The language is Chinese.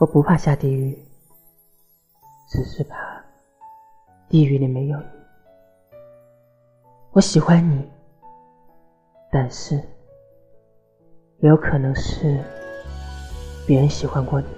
我不怕下地狱，只是怕地狱里没有你。我喜欢你，但是也有可能是别人喜欢过你。